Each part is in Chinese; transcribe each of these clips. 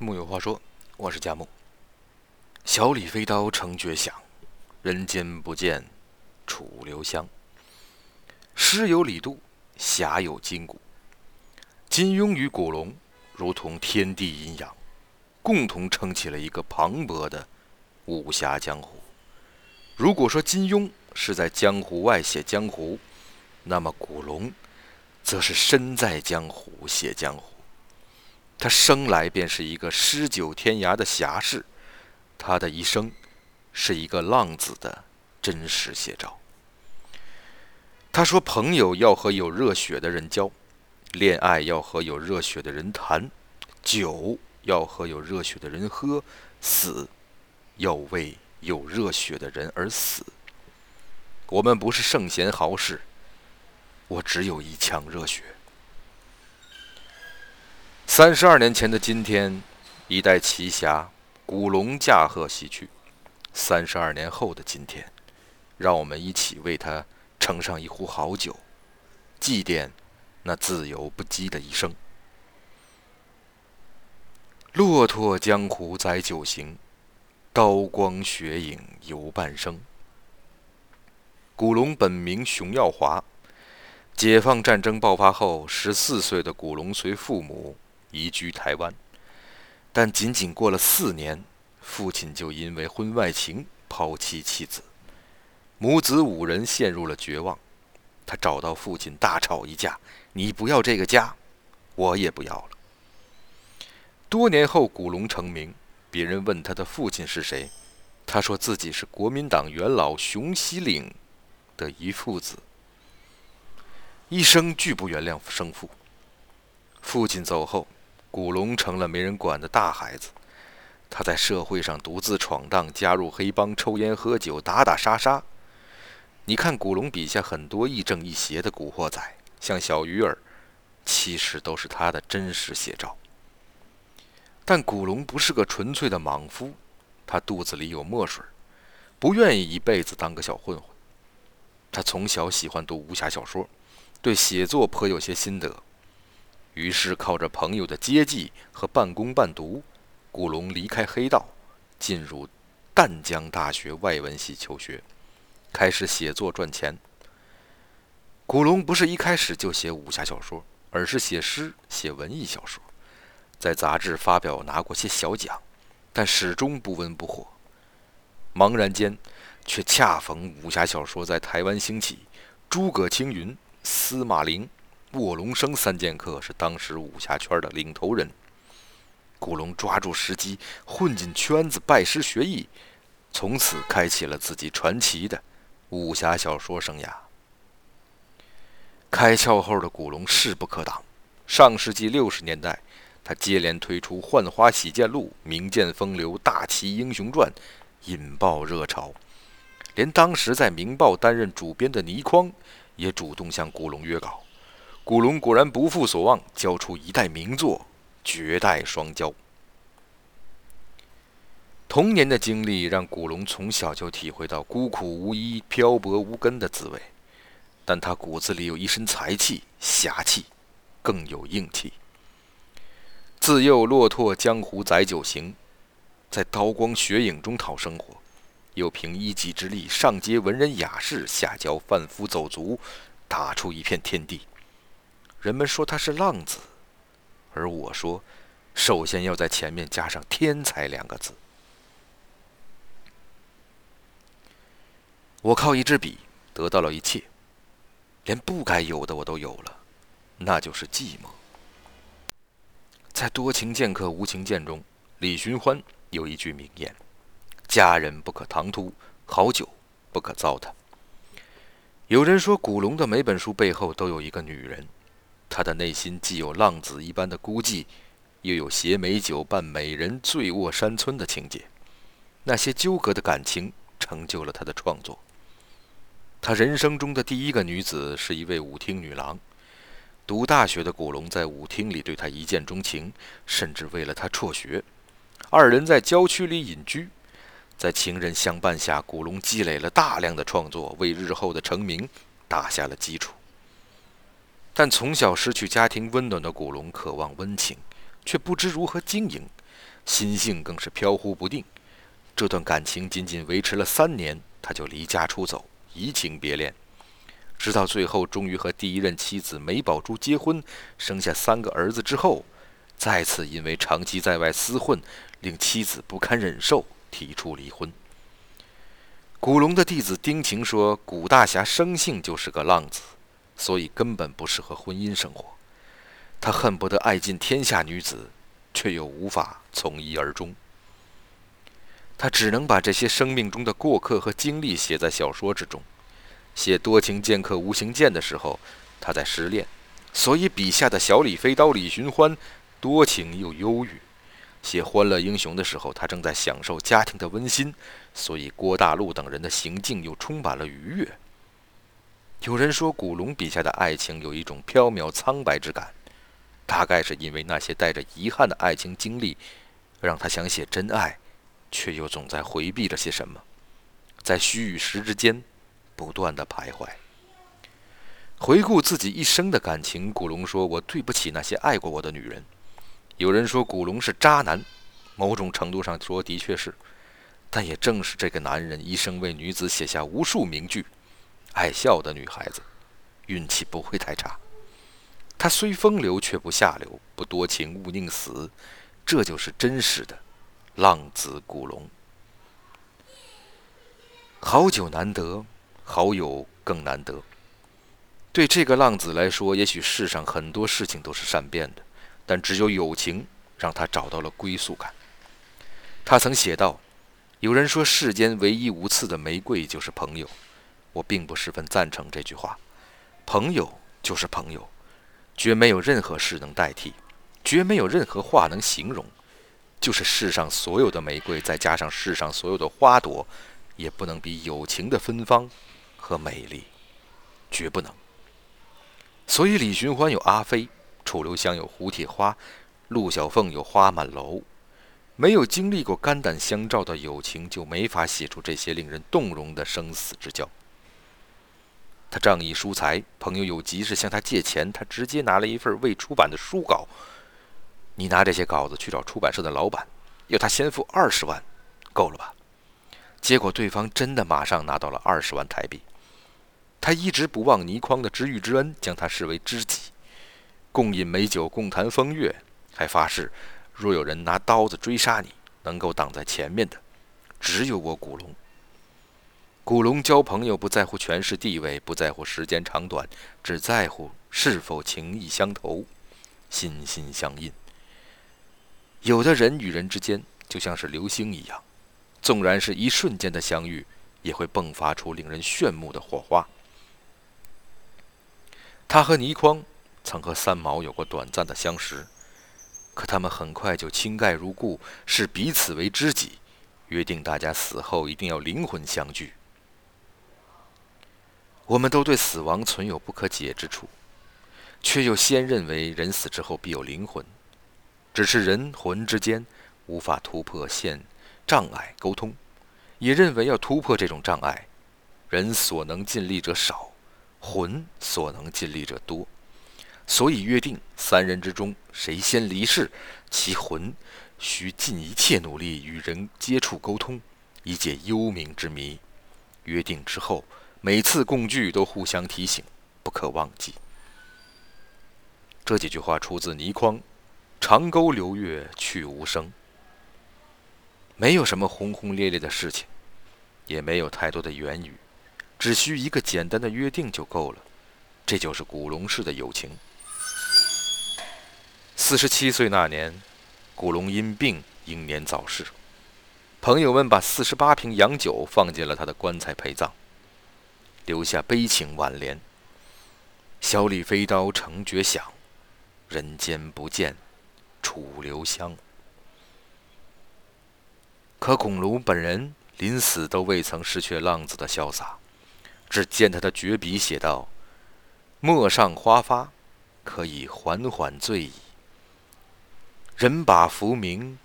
木有话说，我是佳木。小李飞刀成绝响，人间不见楚留香。诗有李杜，侠有金谷。金庸与古龙如同天地阴阳，共同撑起了一个磅礴的武侠江湖。如果说金庸是在江湖外写江湖，那么古龙则是身在江湖写江湖。他生来便是一个诗酒天涯的侠士，他的一生是一个浪子的真实写照。他说：“朋友要和有热血的人交，恋爱要和有热血的人谈，酒要和有热血的人喝，死要为有热血的人而死。我们不是圣贤豪士，我只有一腔热血。”三十二年前的今天，一代奇侠古龙驾鹤西去。三十二年后的今天，让我们一起为他盛上一壶好酒，祭奠那自由不羁的一生。骆驼江湖载酒行，刀光血影游半生。古龙本名熊耀华，解放战争爆发后，十四岁的古龙随父母。移居台湾，但仅仅过了四年，父亲就因为婚外情抛弃妻子，母子五人陷入了绝望。他找到父亲大吵一架：“你不要这个家，我也不要了。”多年后，古龙成名，别人问他的父亲是谁，他说自己是国民党元老熊希龄的一父子，一生拒不原谅生父。父亲走后。古龙成了没人管的大孩子，他在社会上独自闯荡，加入黑帮，抽烟喝酒，打打杀杀。你看古龙笔下很多亦正亦邪的古惑仔，像小鱼儿，其实都是他的真实写照。但古龙不是个纯粹的莽夫，他肚子里有墨水，不愿意一辈子当个小混混。他从小喜欢读武侠小说，对写作颇有些心得。于是，靠着朋友的接济和半工半读，古龙离开黑道，进入淡江大学外文系求学，开始写作赚钱。古龙不是一开始就写武侠小说，而是写诗、写文艺小说，在杂志发表拿过些小奖，但始终不温不火。茫然间，却恰逢武侠小说在台湾兴起，诸葛青云、司马陵。卧龙生三剑客是当时武侠圈的领头人。古龙抓住时机混进圈子，拜师学艺，从此开启了自己传奇的武侠小说生涯。开窍后的古龙势不可挡。上世纪六十年代，他接连推出《浣花洗剑录》《名剑风流》《大旗英雄传》，引爆热潮。连当时在《明报》担任主编的倪匡，也主动向古龙约稿。古龙果然不负所望，交出一代名作，绝代双骄。童年的经历让古龙从小就体会到孤苦无依、漂泊无根的滋味，但他骨子里有一身才气、侠气，更有硬气。自幼落拓江湖载酒行，在刀光血影中讨生活，又凭一己之力上接文人雅士，下交贩夫走卒，打出一片天地。人们说他是浪子，而我说，首先要在前面加上“天才”两个字。我靠一支笔得到了一切，连不该有的我都有了，那就是寂寞。在《多情剑客无情剑》中，李寻欢有一句名言：“佳人不可唐突，好酒不可糟蹋。”有人说，古龙的每本书背后都有一个女人。他的内心既有浪子一般的孤寂，又有携美酒伴美人醉卧山村的情节。那些纠葛的感情成就了他的创作。他人生中的第一个女子是一位舞厅女郎。读大学的古龙在舞厅里对她一见钟情，甚至为了她辍学。二人在郊区里隐居，在情人相伴下，古龙积累了大量的创作，为日后的成名打下了基础。但从小失去家庭温暖的古龙，渴望温情，却不知如何经营，心性更是飘忽不定。这段感情仅仅维持了三年，他就离家出走，移情别恋，直到最后终于和第一任妻子梅宝珠结婚，生下三个儿子之后，再次因为长期在外厮混，令妻子不堪忍受，提出离婚。古龙的弟子丁晴说：“古大侠生性就是个浪子，所以根本不适合婚姻生活。他恨不得爱尽天下女子，却又无法从一而终。”他只能把这些生命中的过客和经历写在小说之中。写《多情剑客无情剑》的时候，他在失恋，所以笔下的小李飞刀李寻欢多情又忧郁；写《欢乐英雄》的时候，他正在享受家庭的温馨，所以郭大陆等人的行径又充满了愉悦。有人说，古龙笔下的爱情有一种飘渺苍白之感，大概是因为那些带着遗憾的爱情经历，让他想写真爱。却又总在回避着些什么，在虚与实之间不断的徘徊。回顾自己一生的感情，古龙说：“我对不起那些爱过我的女人。”有人说古龙是渣男，某种程度上说的确是，但也正是这个男人一生为女子写下无数名句，爱笑的女孩子运气不会太差。他虽风流却不下流，不多情勿宁死，这就是真实的。浪子古龙，好酒难得，好友更难得。对这个浪子来说，也许世上很多事情都是善变的，但只有友情让他找到了归宿感。他曾写道：“有人说世间唯一无刺的玫瑰就是朋友，我并不十分赞成这句话。朋友就是朋友，绝没有任何事能代替，绝没有任何话能形容。”就是世上所有的玫瑰，再加上世上所有的花朵，也不能比友情的芬芳和美丽，绝不能。所以李寻欢有阿飞，楚留香有蝴蝶花，陆小凤有花满楼。没有经历过肝胆相照的友情，就没法写出这些令人动容的生死之交。他仗义疏财，朋友有急事向他借钱，他直接拿了一份未出版的书稿。你拿这些稿子去找出版社的老板，要他先付二十万，够了吧？结果对方真的马上拿到了二十万台币。他一直不忘倪匡的知遇之恩，将他视为知己，共饮美酒，共谈风月，还发誓，若有人拿刀子追杀你，能够挡在前面的，只有我古龙。古龙交朋友不在乎权势地位，不在乎时间长短，只在乎是否情意相投，心心相印。有的人与人之间就像是流星一样，纵然是一瞬间的相遇，也会迸发出令人炫目的火花。他和倪匡曾和三毛有过短暂的相识，可他们很快就倾盖如故，视彼此为知己，约定大家死后一定要灵魂相聚。我们都对死亡存有不可解之处，却又先认为人死之后必有灵魂。只是人魂之间无法突破现障碍沟通，也认为要突破这种障碍，人所能尽力者少，魂所能尽力者多，所以约定三人之中谁先离世，其魂需尽一切努力与人接触沟通，以解幽冥之谜。约定之后，每次共聚都互相提醒，不可忘记。这几句话出自倪匡。长沟流月去无声，没有什么轰轰烈烈的事情，也没有太多的言语，只需一个简单的约定就够了。这就是古龙式的友情。四十七岁那年，古龙因病英年早逝，朋友们把四十八瓶洋酒放进了他的棺材陪葬，留下悲情挽联：“小李飞刀成绝响，人间不见。”楚留香。可巩龙本人临死都未曾失去浪子的潇洒，只见他的绝笔写道：“陌上花发，可以缓缓醉矣。人把浮名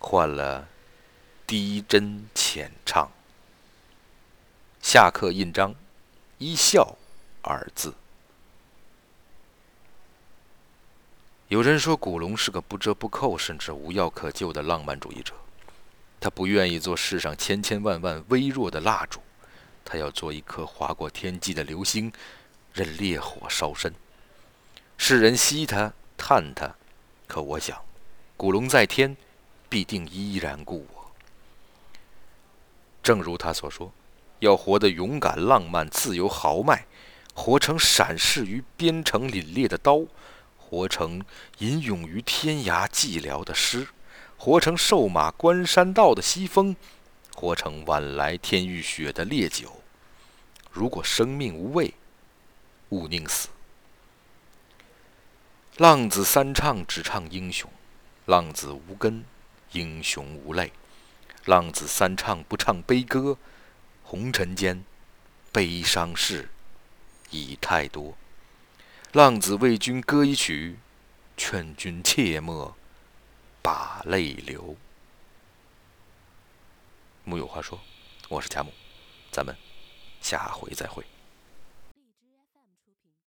换了低斟浅唱。”下刻印章，一笑二字。有人说古龙是个不折不扣，甚至无药可救的浪漫主义者。他不愿意做世上千千万万微弱的蜡烛，他要做一颗划过天际的流星，任烈火烧身。世人惜他，叹他，可我想，古龙在天，必定依然故我。正如他所说，要活得勇敢、浪漫、自由、豪迈，活成闪逝于边城凛冽的刀，活成吟咏于天涯寂寥的诗。活成瘦马关山道的西风，活成晚来天欲雪的烈酒。如果生命无味，勿宁死。浪子三唱只唱英雄，浪子无根，英雄无泪。浪子三唱不唱悲歌，红尘间悲伤事已太多。浪子为君歌一曲，劝君切莫。把泪流。木有话说，我是贾母，咱们下回再会。